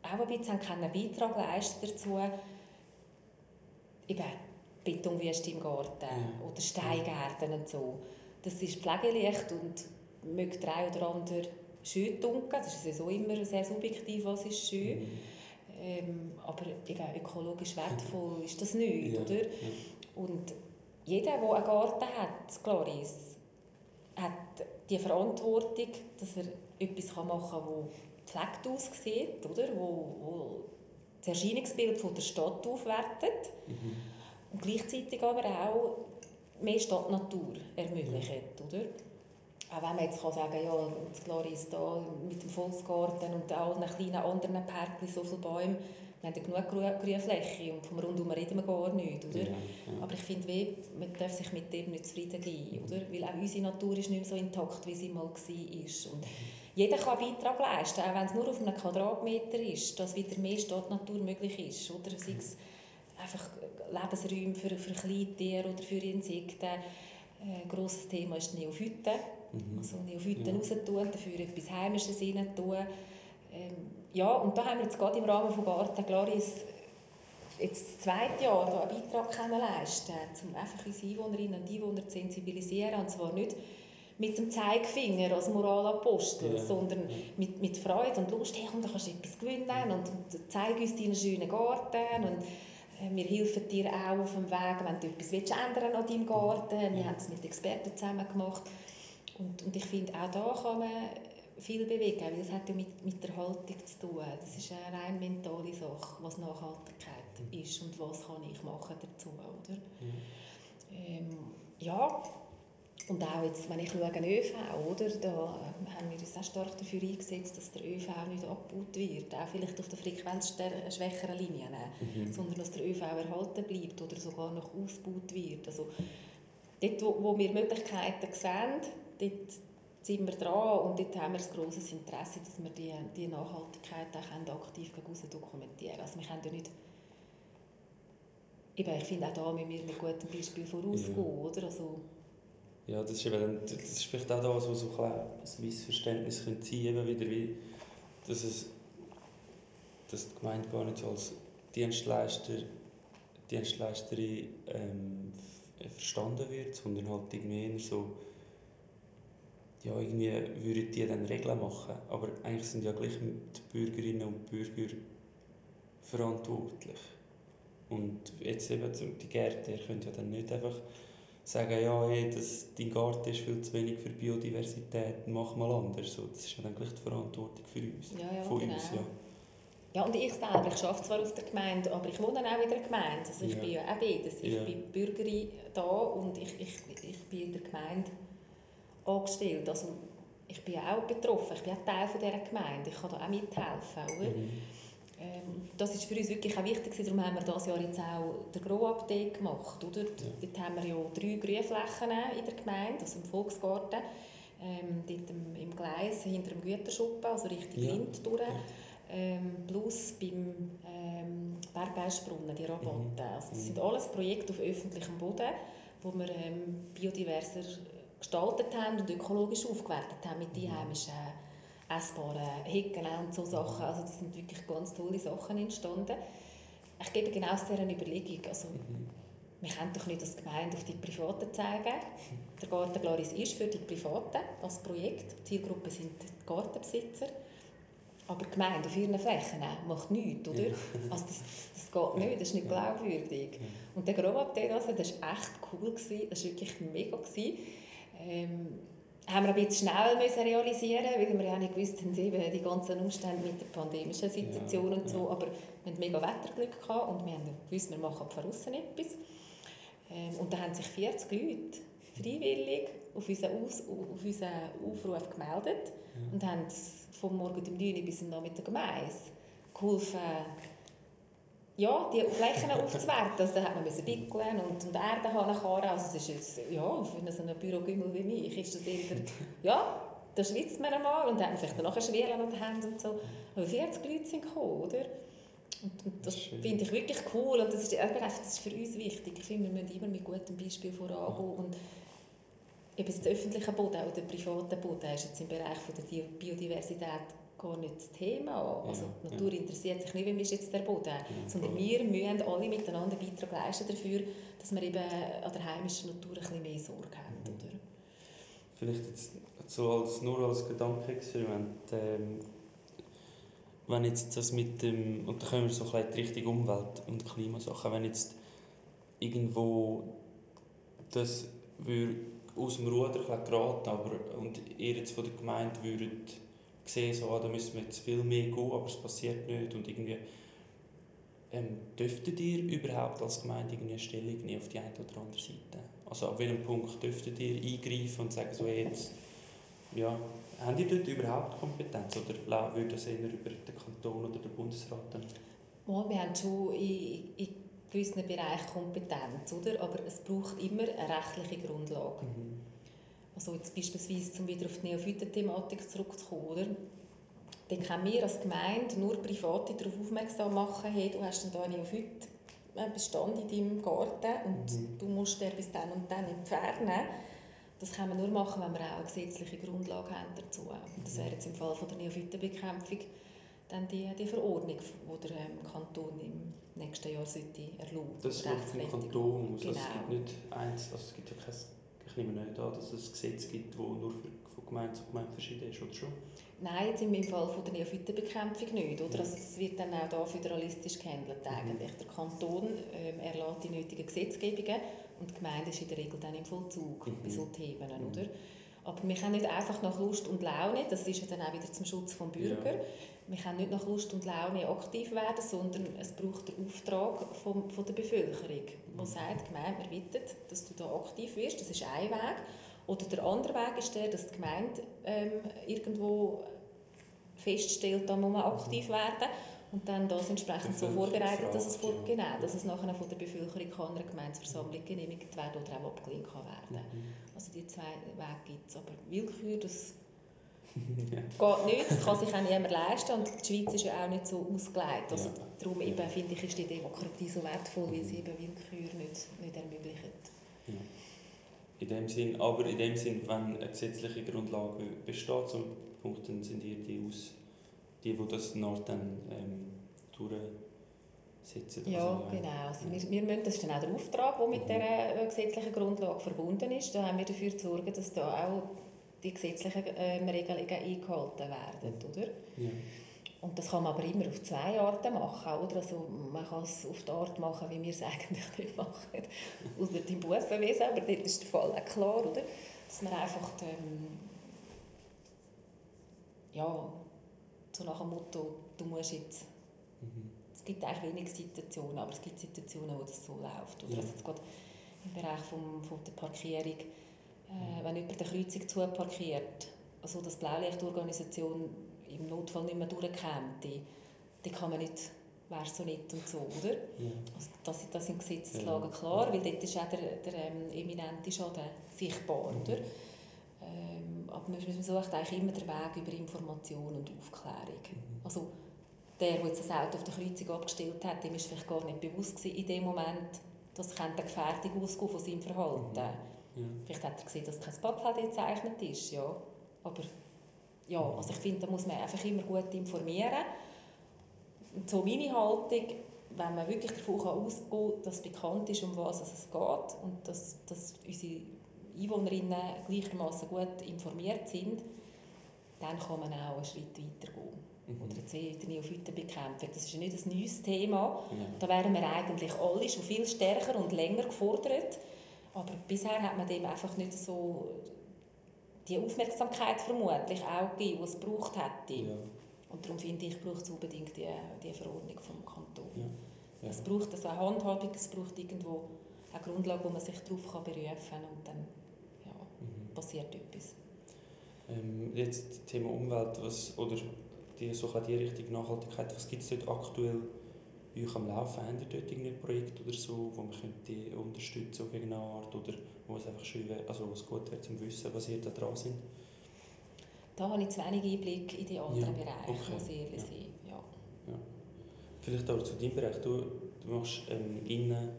auch ein bisschen einen Beitrag leisten dazu, eben Betonwüste im Garten ja. oder Steingärten und so. Das ist pflegeleicht und mögt der ein oder andere schön dunkel. Das ist sowieso immer sehr subjektiv, was ist schön. Mhm. Ähm, aber eben ökologisch wertvoll ist das nicht, ja. oder? Ja. Und jeder, der einen Garten hat, Gloris, hat die Verantwortung, dass er etwas machen kann, das gepflegt aussieht, oder? Wo, wo das Erscheinungsbild von der Stadt aufwertet mhm. und gleichzeitig aber auch mehr Stadtnatur ermöglicht, ja. oder? Auch wenn man jetzt kann sagen ja, das Gloris da mit dem Volksgarten und allen kleinen anderen Pärkchen, so viele Bäume, wir haben genug Grünfläche und vom Rundum reden wir gar nicht, oder? Ja, ja. Aber ich finde, man darf sich mit dem nicht zufrieden geben, oder? Weil auch unsere Natur ist nicht mehr so intakt, wie sie mal war. Und jeder kann einen Beitrag leisten, auch wenn es nur auf einem Quadratmeter ist, dass wieder mehr Stadtnatur möglich ist, oder? Sei es einfach Lebensräume für, für Kleintiere oder für Insekten. Ein äh, grosses Thema ist die Neophyten. Mhm. Also Neophyten ja. raus dafür etwas Heimisches rein tun. Ähm, ja, und da haben wir jetzt gerade im Rahmen von Garten Gloris jetzt das zweite Jahr da einen Beitrag können leisten um einfach unsere Einwohnerinnen und Einwohner zu sensibilisieren. Und zwar nicht mit dem Zeigefinger als Moralapostel, ja. sondern mit, mit Freude und Lust. Hey, komm, da kannst du etwas gewinnen und, und zeig uns deinen schönen Garten. Und, äh, wir helfen dir auch auf dem Weg, wenn du etwas ändern willst an deinem Garten. Wir haben es mit Experten zusammen gemacht. Und, und ich finde, auch da kann man viel bewegen, weil es hat ja mit, mit der Haltung zu tun. Das ist eine rein mentale Sache, was Nachhaltigkeit mhm. ist und was kann ich machen dazu, oder? Mhm. Ähm, ja, und auch jetzt, wenn ich schaue, ÖV, oder, da haben wir uns auch stark dafür eingesetzt, dass der ÖV nicht abgebaut wird, auch vielleicht auf den frequenzschwächeren Linien, mhm. sondern dass der ÖV erhalten bleibt oder sogar noch ausgebaut wird. Also, dort, wo, wo wir Möglichkeiten sehen, dort sind wir dran und dort haben wir ein grosses Interesse, dass wir die, die Nachhaltigkeit auch aktiv gegen dokumentieren können. Also wir können ja nicht Eben, ich finde auch da müssen wir mit gutem Beispiel vorausgehen, ja. oder? Also, ja, das ist, eben, das ist vielleicht auch das, was so ein, ein Missverständnis könnte sein könnte, wieder wie, dass, es, dass die Gemeinde gar nicht als Dienstleister, Dienstleisterin ähm, verstanden wird, sondern halt irgendwie so, ja, irgendwie würden die dann Regeln machen, aber eigentlich sind ja gleich die Bürgerinnen und Bürger verantwortlich. Und jetzt eben die Gärtner können ja dann nicht einfach sagen, ja, hey, das, dein Garten ist viel zu wenig für Biodiversität, mach mal anders. So, das ist ja dann gleich die Verantwortung für uns, ja, ja, von genau. uns. Ja. Ja, und ich selber, ich arbeite zwar auf der Gemeinde, aber ich wohne auch in der Gemeinde. Also ich ja. bin ja auch beides. Ich ja. bin Bürgerin da und ich, ich, ich bin in der Gemeinde angestellt. Also ich bin auch betroffen, ich bin auch Teil von dieser Gemeinde. Ich kann da auch mithelfen. Oder? Mhm. Ähm, das ist für uns wirklich auch wichtig, darum haben wir dieses Jahr jetzt auch den Grow-Update gemacht. Oder? Ja. Dort haben wir ja drei Grünflächen in der Gemeinde, also im Volksgarten, ähm, dort im, im Gleis hinter dem Güterschuppen, also Richtung ja. Lind durch. Ähm, plus beim ähm, Bergbeisbrunnen, die Rabatte. Mhm. Also das sind alles Projekte auf öffentlichem Boden, wo wir ähm, biodiverser gestaltet haben und ökologisch aufgewertet haben mit einheimischen essbaren Hecken und so Sachen. Also das sind wirklich ganz tolle Sachen entstanden. Ich gebe genau aus dieser Überlegung. Also, mhm. Wir können doch nicht als Gemeinde auf die Privaten zeigen. Der Garten Glaris ist für die Privaten als Projekt. Die Zielgruppe sind die Gartenbesitzer. Aber die Gemeinde auf ihren Flächen macht nichts, oder? Also das, das geht nicht, das ist nicht glaubwürdig. Und der Grow-Up-Day, also, das war echt cool, das war wirklich mega. Ähm, haben wir ein bisschen schnell müssen realisieren weil wir ja nicht gewusst haben, eben die ganzen Umstände mit der pandemischen Situation ja, und so. Ja. Aber wir hatten mega Wetterglück gehabt und wir haben gewusst, wir machen von außen etwas. Ähm, und da haben sich 40 Leute freiwillig auf unseren, Aus auf unseren Aufruf gemeldet ja. und haben vom Morgen um 9 Uhr bis am Nachmittag um 1 geholfen, ja, die Flächen aufzuwerten. Also, da hat man müssen wickeln und, und Erde haben Also es ist jetzt, ja, für so einen Bürogümmel wie mich ist das eher, ja, da schwitzt man einmal und dann vielleicht nachher Schwelen an den Händen und so. Aber 40 Leute sind gekommen, oder? Und, und das finde ich wirklich cool und das ist, das ist für uns wichtig. Ich finde, wir müssen immer mit gutem Beispiel vorangehen und eben das öffentliche Boden oder der private Boden ist jetzt im Bereich von der Biodiversität gar nicht das Thema. Also ja, die Natur interessiert sich nicht, wie ist jetzt der Boden, sondern wir müssen alle miteinander Beitrag leisten dafür, dass wir eben an der heimischen Natur ein bisschen mehr Sorge haben. Mhm. Oder? Vielleicht jetzt so als, nur als Gedankenexperiment, ähm, wenn jetzt das mit dem, und da kommen wir so ein bisschen Richtung Umwelt- und Klimasachen, wenn jetzt irgendwo das würde aus dem Ruder geraten, aber und ihr jetzt von der Gemeinde würdet gesehen, so, ah, da müssen wir jetzt viel mehr gehen, aber es passiert nicht. Und irgendwie, ähm, dürftet ihr überhaupt als Gemeinde eine Stellung nehmen auf die eine oder andere Seite? Also ab welchem Punkt dürftet ihr eingreifen und sagen, so jetzt, ja, habt ihr dort überhaupt Kompetenz oder würde das eher über den Kanton oder den Bundesrat dann? Ja, wir haben schon in, in gewissen Bereichen Kompetenz, oder? aber es braucht immer eine rechtliche Grundlage. Mhm. Also jetzt beispielsweise, um wieder auf die Neophyten-Thematik zurückzukommen, oder? dann können wir als Gemeinde nur Private darauf aufmerksam machen, hey, du hast da einen Neophyt-Bestand in deinem Garten und mhm. du musst den bis dann und dann entfernen. Das können wir nur machen, wenn wir auch eine gesetzliche Grundlage haben dazu. Und das wäre jetzt im Fall von der Neophytenbekämpfung dann die, die Verordnung, die der ähm, Kanton im nächsten Jahr sollte erlauben. Das wird vom Kanton aus. Genau. Also es gibt nicht eins, also es gibt ja kein ich nehme nicht an, dass es ein Gesetz gibt, das nur für, von Gemeinde zu Gemeinde verschieden ist, oder schon? Nein, jetzt im Fall von der Neophytenbekämpfung nicht. Oder? Also es wird dann auch da föderalistisch gehandelt mhm. eigentlich. Der Kanton ähm, erlässt die nötigen Gesetzgebungen und die Gemeinde ist in der Regel dann im Vollzug mhm. bei solchen Themen. Mhm. Oder? Aber wir können nicht einfach nach Lust und Laune, das ist ja dann auch wieder zum Schutz des Bürger, ja. Wir können nicht nach Lust und Laune aktiv werden, sondern es braucht den Auftrag von, von der Bevölkerung, die mhm. sagt, Gemeinde, wir dass du da aktiv wirst, das ist ein Weg. Oder der andere Weg ist der, dass die Gemeinde ähm, irgendwo feststellt, da muss man aktiv mhm. werden und dann das entsprechend so vorbereitet, dass es, vor, genau, dass es nachher von der Bevölkerung kann einer Gemeindeversammlung genehmigt werden oder auch abgelehnt kann werden. Mhm. Also die zwei Wege gibt es. Aber Willkür, das geht nicht, das kann sich auch niemand leisten und die Schweiz ist ja auch nicht so ausgelegt. Also ja. darum eben, finde ich, ist die Demokratie so wertvoll, weil sie eben Willkür nicht, nicht ermöglicht. Ja. In dem Sinn, aber in dem Sinn, wenn eine gesetzliche Grundlage besteht, zum Punkt, dann sind ihr die aus die, die das noch dann ähm, durchsetzen. Ja, also, genau. Also wir, wir müssen, das ist dann auch der Auftrag, der mit mhm. dieser äh, gesetzlichen Grundlage verbunden ist. Da haben wir dafür zu sorgen, dass da auch die gesetzlichen ähm, Regelungen eingehalten werden, oder? Ja. Und das kann man aber immer auf zwei Arten machen. Oder? Also man kann es auf die Art machen, wie wir es eigentlich nicht machen. Oder im Bussenwesen, aber dort ist der Fall auch klar, oder? dass man einfach ähm, ja, so nach dem Motto, du musst jetzt... Mhm. Es gibt eigentlich wenige Situationen, aber es gibt Situationen, wo das so läuft. Oder ja. also gerade im Bereich vom, von der Parkierung, äh, wenn jemand eine Kreuzung zuparkiert, also dass die Blaulichtorganisation im Notfall nicht mehr durchkommt, dann kann man nicht wäre so nicht und so, oder? Ja. Also das, das sind Gesetzeslagen ja. klar, weil dort ist auch der, der ähm, eminente Schaden sichtbar, mhm. oder? aber man sucht eigentlich immer den Weg über Information und Aufklärung. Mhm. Also der, der jetzt das Auto auf der Kreuzung abgestellt hat, dem ist vielleicht gar nicht bewusst gewesen, in dem Moment, dass eine Gefährdung ausgehen von seinem Verhalten. Mhm. Vielleicht hat er gesehen, dass kein Parkplatz gezeichnet ist, ja. Aber ja, also ich finde, da muss man einfach immer gut informieren. Und so meine Haltung, wenn man wirklich davon ausgehen kann, dass bekannt ist, um was es geht und dass, dass unsere Einwohnerinnen gleichermaßen gut informiert sind, dann kann man auch einen Schritt weiter gehen. Mhm. Oder jetzt wieder Neophytenbekämpfung. Das ist ja nicht ein neues Thema. Ja. Da wären wir eigentlich alle schon viel stärker und länger gefordert. Aber bisher hat man dem einfach nicht so die Aufmerksamkeit vermutlich auch gegeben, die es gebraucht hätte. Ja. Und darum finde ich, braucht es unbedingt die, die Verordnung vom Kanton. Ja. Ja. Es braucht also eine Handhabung, es braucht irgendwo eine Grundlage, wo man sich darauf berufen kann und dann passiert etwas. Ähm, jetzt Thema Umwelt was, oder die, so die Richtung Nachhaltigkeit, was gibt es dort aktuell euch am Laufen? Ihr dort irgendein Projekt oder so, wo man könnte unterstützen auf irgendeine Art oder wo es einfach schön wäre, also was gut wäre zum Wissen, was ihr da dran sind? Da habe ich zu wenig Einblick in die anderen ja, Bereiche, okay. muss ich ehrlich ja. sein. Ja. ja. Vielleicht auch zu deinem Bereich. Du, du machst ähm, Innen,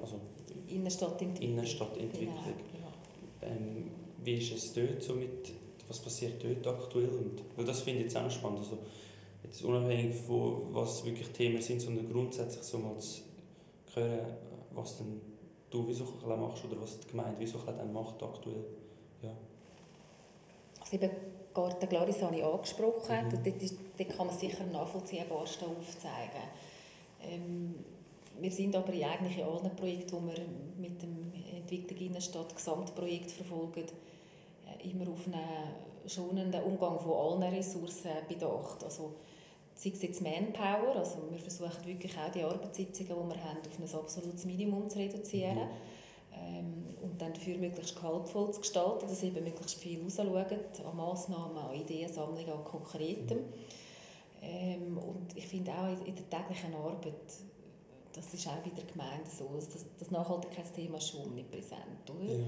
also Innenstadtentwicklung. Innenstadtentwicklung. Genau, genau. Ähm, wie ist es dort so mit, was passiert dort aktuell? Und, weil das finde ich jetzt auch spannend. Also, jetzt unabhängig von was wirklich Themen sind, sondern grundsätzlich so mal zu hören, was denn du wieso machst oder was die Gemeinde wieso dann macht aktuell. Ja. Also eben Garten Glaris habe ich angesprochen. Mhm. Dort, dort, kann man sicher nachvollziehbarsten aufzeigen. Ähm, wir sind aber eigentlich in allen Projekten, die wir mit dem Entwicklung Innenstadt Gesamtprojekt verfolgen, immer auf einen schonenden Umgang von allen Ressourcen bedacht. Also, sei es jetzt Manpower, also wir versuchen wirklich auch die Arbeitssitzungen, die wir haben, auf ein absolutes Minimum zu reduzieren. Mhm. Ähm, und dann dafür möglichst gehaltvoll zu gestalten, dass eben möglichst viel rausschauen, an Massnahmen, an Ideensammlungen, an Konkretem. Ähm, und ich finde auch in der täglichen Arbeit, das ist auch bei der Gemeinde so, das, das Nachhaltigkeitsthema ist schon omnipräsent. Oder? Ja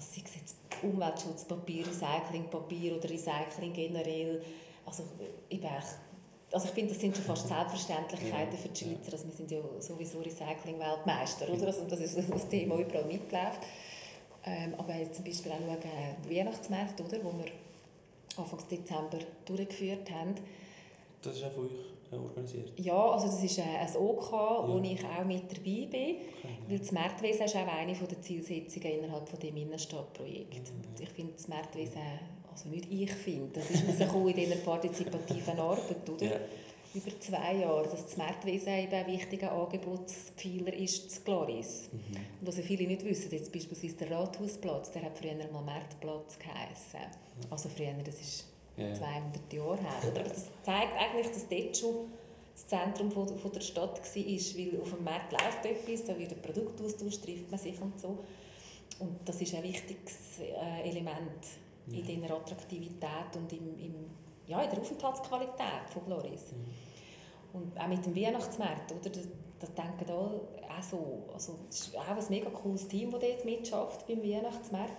was sei es jetzt Umweltschutzpapier, Recyclingpapier oder Recycling generell. Also ich, also ich finde, das sind schon fast Selbstverständlichkeiten für die Schweizer. Also wir sind ja sowieso Recycling-Weltmeister, oder? Also das ist das Thema überall mitläuft. Ähm, aber jetzt zum Beispiel auch schauen, die Weihnachtsmärkte, oder, wo wir Anfang Dezember durchgeführt haben. Das ist auch von euch organisiert? Ja, also das ist äh, ein OK, ja. wo ich auch mit dabei bin. Okay, ja. Weil das Marktwesen ist auch eine der Zielsetzungen innerhalb von dem Innenstadtprojekt. Ja, ich finde das Marktwesen, also nicht ich finde, das ist rausgekommen in dieser partizipativen Arbeit, oder? über zwei Jahre, dass das Marktwesen eben ein wichtiger Angebotspfeiler ist, das Gloris. Mhm. Und was viele nicht wissen, jetzt beispielsweise der Rathausplatz, der hat früher mal Marktplatz geheißen. Also früher, das ist yeah. 200 Jahre her. Oder? Das zeigt eigentlich, dass dort schon das Zentrum von, von der Stadt war, weil auf dem Markt läuft etwas, da wird ein Produktaustausch, trifft man sich und so. Und das ist ein wichtiges äh, Element in dieser Attraktivität und im, im, ja, in der Aufenthaltsqualität von Gloris. Mhm. Und auch mit dem Weihnachtsmarkt, oder? Das, das denken alle auch so. Also, es ist auch ein mega cooles Team, das dort mitschafft beim Weihnachtsmarkt.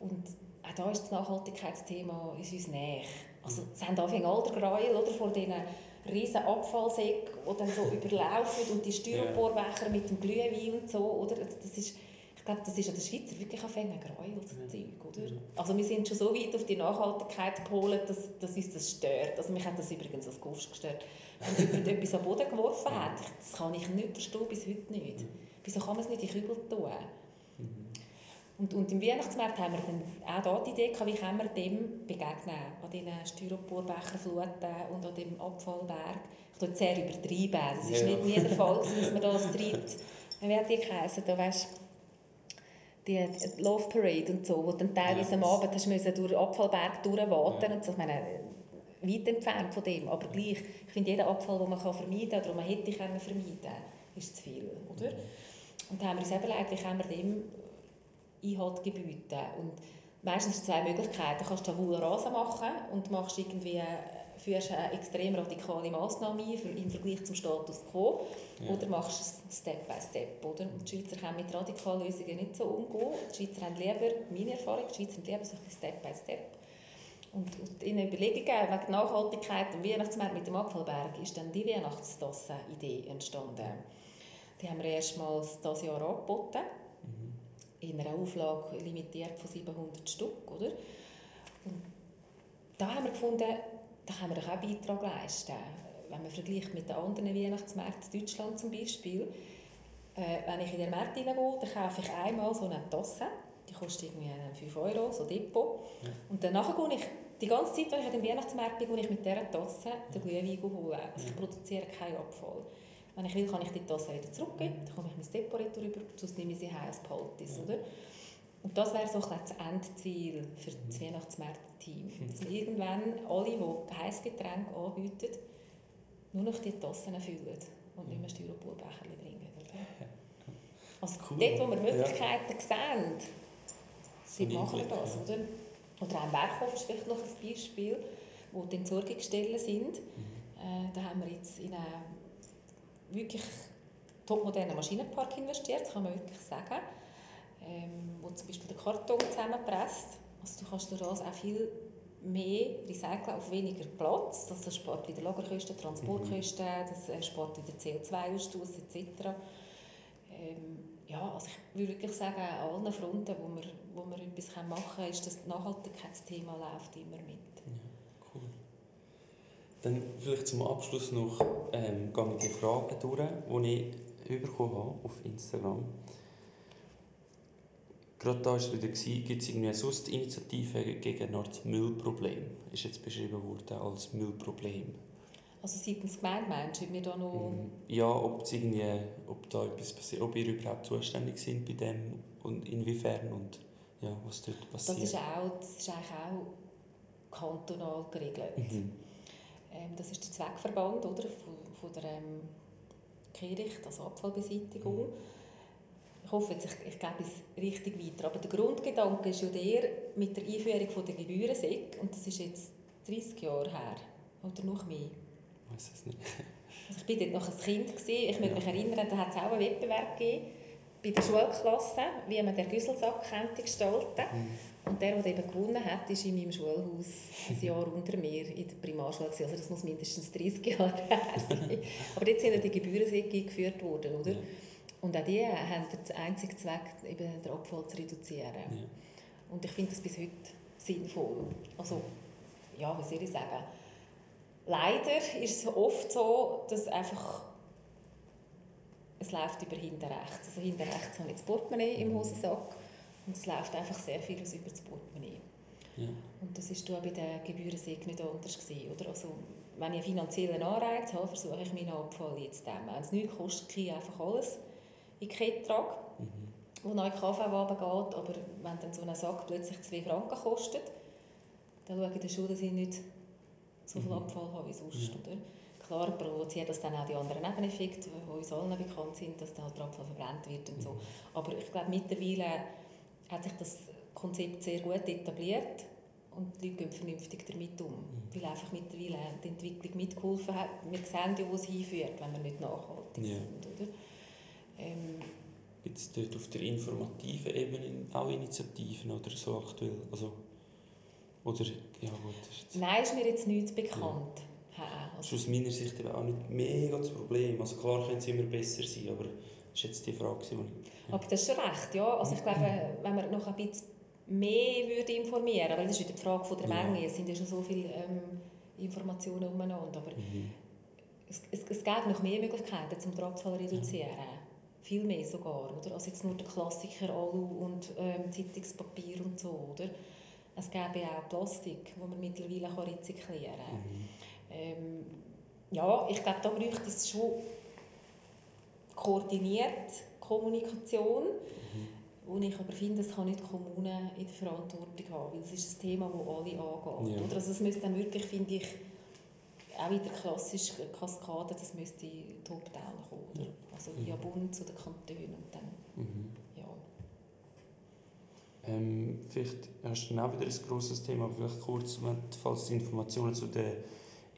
Und auch da ist das Nachhaltigkeitsthema ist uns näher. Also, es haben Anfang all der Gräuel oder, vor diesen riesen Abfallsäcken, die dann so überlaufen und die Styroporbecher mit dem Glühwein und so, oder? Das ist, glaube, das ist an der Schweiz wirklich ein Gräuel, das Zeug, oder? Also wir sind schon so weit auf die Nachhaltigkeit geholt, dass, dass uns das stört. Also mich hat das übrigens als Kufsch gestört. Wenn jemand etwas am Boden geworfen hat, das kann ich nicht verstehen, bis heute nicht. Wieso kann man es nicht in Kübel tun? Und, und im Weihnachtsmarkt haben wir dann auch da die Idee, wie können wir dem begegnen, an diesen Styroporbecherfluten und an dem Abfallberg. Ich tue sehr übertreiben, das ist ja. nicht nie der Fall, dass man das treibt. Wie hat die geheißen, da weißt die Love Parade und so, wo dann teilweise am Abend hast du durch den Abfallberg durchwarten ja. und so. Ich meine, weit entfernt von dem, aber gleich, ich finde, jeder Abfall, den man vermeiden kann, oder man hätte können vermeiden ist zu viel, oder? Und da haben wir uns eben leid, wie können wir dem Einhalt gebieten. Und meistens zwei Möglichkeiten. Du kannst Tabula Rasa machen und machst irgendwie führst eine extrem radikale Massnahme ein im Vergleich zum Status quo ja. oder machst es Step by Step. Oder? Und die Schweizer können mit radikalen Lösungen nicht so umgehen. Die Schweizer haben lieber, meine Erfahrung, die Schweizer haben lieber so ein Step by Step. Und, und in Überlegungen wegen Nachhaltigkeit und Weihnachtsmarkt mit dem Abfallberg ist dann die Weihnachtstassen-Idee entstanden. Die haben wir erstmals dieses Jahr angeboten in einer Auflage limitiert von 700 Stück. Oder? Und da haben wir gefunden, da können wir doch auch Beitrag leisten. Wenn man vergleicht mit den anderen Weihnachtsmärkten in Deutschland zum Beispiel, äh, wenn ich in den Markt hineingehe, dann kaufe ich einmal so eine Tasse, die kostet irgendwie 5 Euro, so Depot. Ja. Und danach gehe ich, die ganze Zeit, wenn ich in den Weihnachtsmarkt bin, gehe ich mit dieser Tasse den Glühwein holen. Also ich produziere keinen Abfall. Wenn ich will, kann ich die Tasse wieder zurückgeben, dann komme ich mein Depot rüber, sonst nehme ich sie heim als Behaltis, oder? Und das wäre so ein das Endziel für das Weihnachtsmarkt-Team. Dass wir irgendwann alle, die Heißgetränke anbieten, nur noch die Tassen füllen und nicht mehr Styroporbecher bringen. Also cool. dort, wo wir Möglichkeiten ja. sehen, so machen wir das. Oder, oder auch im Werkhof ist vielleicht noch ein Beispiel, wo die Entsorgungsstellen sind. Mhm. Äh, da haben wir jetzt in eine wirklich topmodernen Maschinenpark investiert, kann man wirklich sagen. Ähm, wo zum Beispiel der Karton zusammenpresst. Also du kannst durch das auch viel mehr recyceln auf weniger Platz. Das spart wieder Lagerkosten, Transportkosten, mhm. das spart wieder CO2-Ausstoß etc. Ähm, ja, also ich würde wirklich sagen, an allen Fronten, wo wir, wo wir etwas machen können, ist das Nachhaltigkeitsthema läuft immer mit. Dann vielleicht zum Abschluss noch ähm, gehe ich die Fragen durch, die ich bekommen habe auf Instagram. Gerade da war es wieder, gibt es irgendwie sonst Initiative gegen das Müllproblem? Ist jetzt beschrieben worden als Müllproblem. Also seitens Gemeinde meinst du, wir da noch... Mm, ja, ob, es irgendwie, ob da etwas passiert, ob ihr überhaupt zuständig sind bei dem und inwiefern und ja, was dort passiert. Das ist, auch, das ist eigentlich auch kantonal geregelt. Mhm. Ähm, das ist der Zweckverband oder, von, von der ähm, Kehricht, also Abfallbeseitigung. Mhm. Ich hoffe, jetzt, ich, ich gebe es richtig weiter. Aber der Grundgedanke ist ja der mit der Einführung von der Gebührensäcke, und das ist jetzt 30 Jahre her, oder noch mehr. Ich weiß es nicht. Also ich war dort noch ein Kind, gewesen. ich ja. mich erinnern, da hat es auch einen Wettbewerb gegeben, bei der Schulklasse, wie man den Güsselsack könnte gestalten mhm. Und der, der eben gewonnen hat, ist in meinem Schulhaus ein Jahr unter mir in der Primarschule. Also das muss mindestens 30 Jahre her sein. Aber jetzt sind ja die Gebührensäcke eingeführt worden, oder? Ja. Und auch die haben den einzigen Zweck, eben den Abfall zu reduzieren. Ja. Und ich finde das bis heute sinnvoll. Also, ja, wie soll ich sagen? Leider ist es oft so, dass einfach es läuft über hinten rechts. Also hinten rechts habe ich das Portemonnaie im Hosensack und es läuft einfach sehr vieles über das Portemonnaie. Ja. Und das war bei den Gebührensägen nicht anders. Gewesen, oder? Also, wenn ich einen finanziellen Anreiz habe, versuche ich meinen Abfall jetzt zu Wenn es nichts kostet, kriege ich einfach alles in Kette trage, mhm. wo noch in die KV runtergeht. Aber wenn dann so ein Sack plötzlich 2 Franken kostet, dann schaue ich schon, dass ich nicht so viel mhm. Abfall habe wie sonst. Ja. Oder? Klar provoziert das dann auch die anderen Nebeneffekte, die uns allen bekannt sind, dass dann halt der Abfall verbrannt wird und so. Mhm. Aber ich glaube, mittlerweile hat sich das Konzept sehr gut etabliert und die Leute gehen vernünftig damit um, mhm. weil einfach mittlerweile die Entwicklung mitgeholfen hat. Wir sehen ja, wo es hinführt, wenn wir nicht nachhaltig ja. sind. Oder? Ähm, Gibt es dort auf der informativen Ebene auch Initiativen oder so aktuell? Also, oder, ja gut. Ist Nein, ist mir jetzt nichts bekannt. Ja. Also. Das ist aus meiner Sicht eben auch nicht mega das Problem. Also klar können sie immer besser sein, aber das ist jetzt die Frage, die ich... Ja. Aber das ist schon recht, ja. Also ich glaube, wenn man noch ein bisschen mehr würde informieren weil das ist wieder die Frage von der Menge, es sind ja schon so viele ähm, Informationen umeinander, aber mhm. es, es, es gibt noch mehr Möglichkeiten, zum Abfall zu reduzieren. Viel mehr sogar, oder? Also jetzt nur der Klassiker Alu und ähm, Zeitungspapier und so, oder? Es gäbe auch Plastik, das man mittlerweile rezyklieren kann. Mhm. Ähm, ja, ich glaube, da bräuchte es schon koordiniert Kommunikation, mhm. wo ich aber finde, das kann nicht die Kommunen in der Verantwortung haben, weil es ist ein Thema, das alle angeht. Ja. Oder? Also es müsste dann wirklich, finde ich, auch wieder klassisch Kaskade, das müsste top-down kommen, oder? Also via mhm. Bund zu den Kantonen und dann, mhm. ja. Ähm, vielleicht hast du auch wieder ein grosses Thema, vielleicht kurz, falls die Informationen zu den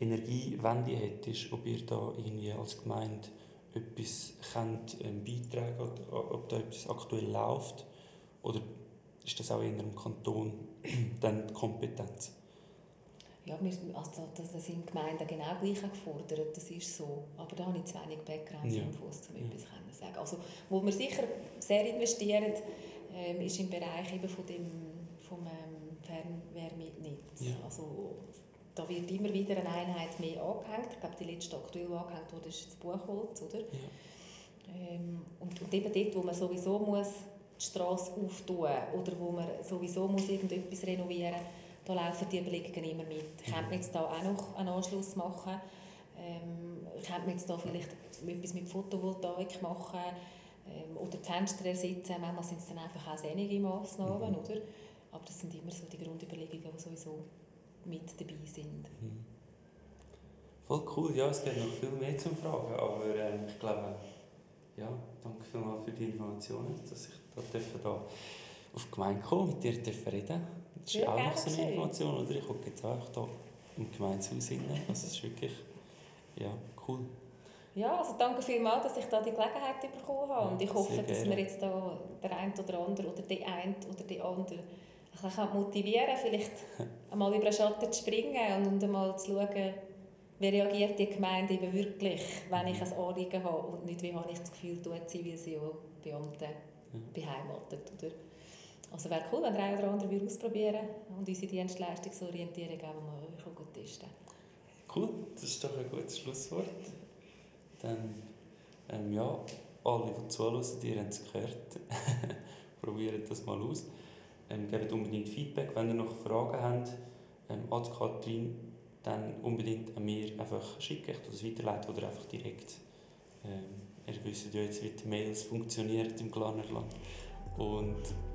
Energiewende hättest, ob ihr da irgendwie als Gemeinde etwas könnt, ähm, beitragen oder ob da etwas aktuell läuft oder ist das auch in einem Kanton dann die Kompetenz? Ja, wir, also das sind Gemeinden genau gleich gefordert, das ist so. Aber da habe ich zu wenig Background-Infos, um ja. etwas zu sagen. Also, wo wir sicher sehr investieren, ähm, ist im Bereich eben von dem, vom ähm, Fernwärmenetz. Ja. Also, da wird immer wieder eine Einheit mehr angehängt. Ich glaube, die letzte aktuell angehängt wurde, ist das Buchholz, oder? Ja. Ähm, und, und eben dort, wo man sowieso muss die Straße auftun oder wo man sowieso muss irgendetwas renovieren muss, da laufen die Überlegungen immer mit. Könnte man jetzt da auch noch einen Anschluss machen? Ähm, könnte man jetzt da vielleicht etwas mit Photovoltaik machen? Ähm, oder die Fenster ersetzen? Manchmal sind es dann einfach auch sinnige Massnahmen, mhm. oder? Aber das sind immer so die Grundüberlegungen, die sowieso mit dabei sind. Mhm. Voll cool, ja, es gibt noch viel mehr zu fragen, aber äh, ich glaube, ja, danke vielmals für die Informationen, dass ich da, da auf die Gemeinde kommen mit dir reden Das ist ja, auch noch so eine Information, oder? Ich gucke jetzt auch hier im Gemeindehaus rein, also es ist wirklich, ja, cool. Ja, also danke vielmals, dass ich da die Gelegenheit bekommen habe. Ja, und ich hoffe, dass wir jetzt da der eine oder andere oder die eine oder die andere ein bisschen motivieren vielleicht einmal über den Schatten zu springen und einmal zu schauen, wie reagiert die Gemeinde eben wirklich, wenn ich ein Anliegen habe und nicht, wie habe ich das Gefühl, tut sie, sie ja Beamte ja. beheimatet. Oder? Also wäre cool, wenn der eine oder andere ausprobieren und unsere Dienstleistungsorientierung auch mal gut testen Cool, das ist doch ein gutes Schlusswort. Dann, ähm, ja, alle, die zuhören, die haben es gehört. Probieren das mal aus. Ähm, gebt unbedingt Feedback, wenn ihr noch Fragen habt ähm, an Katrin, dann unbedingt an mir einfach schicken, ich das weiterleiten oder einfach direkt. Ähm, ihr wisst ja jetzt, wie die Mails funktionieren im Glanerland. Und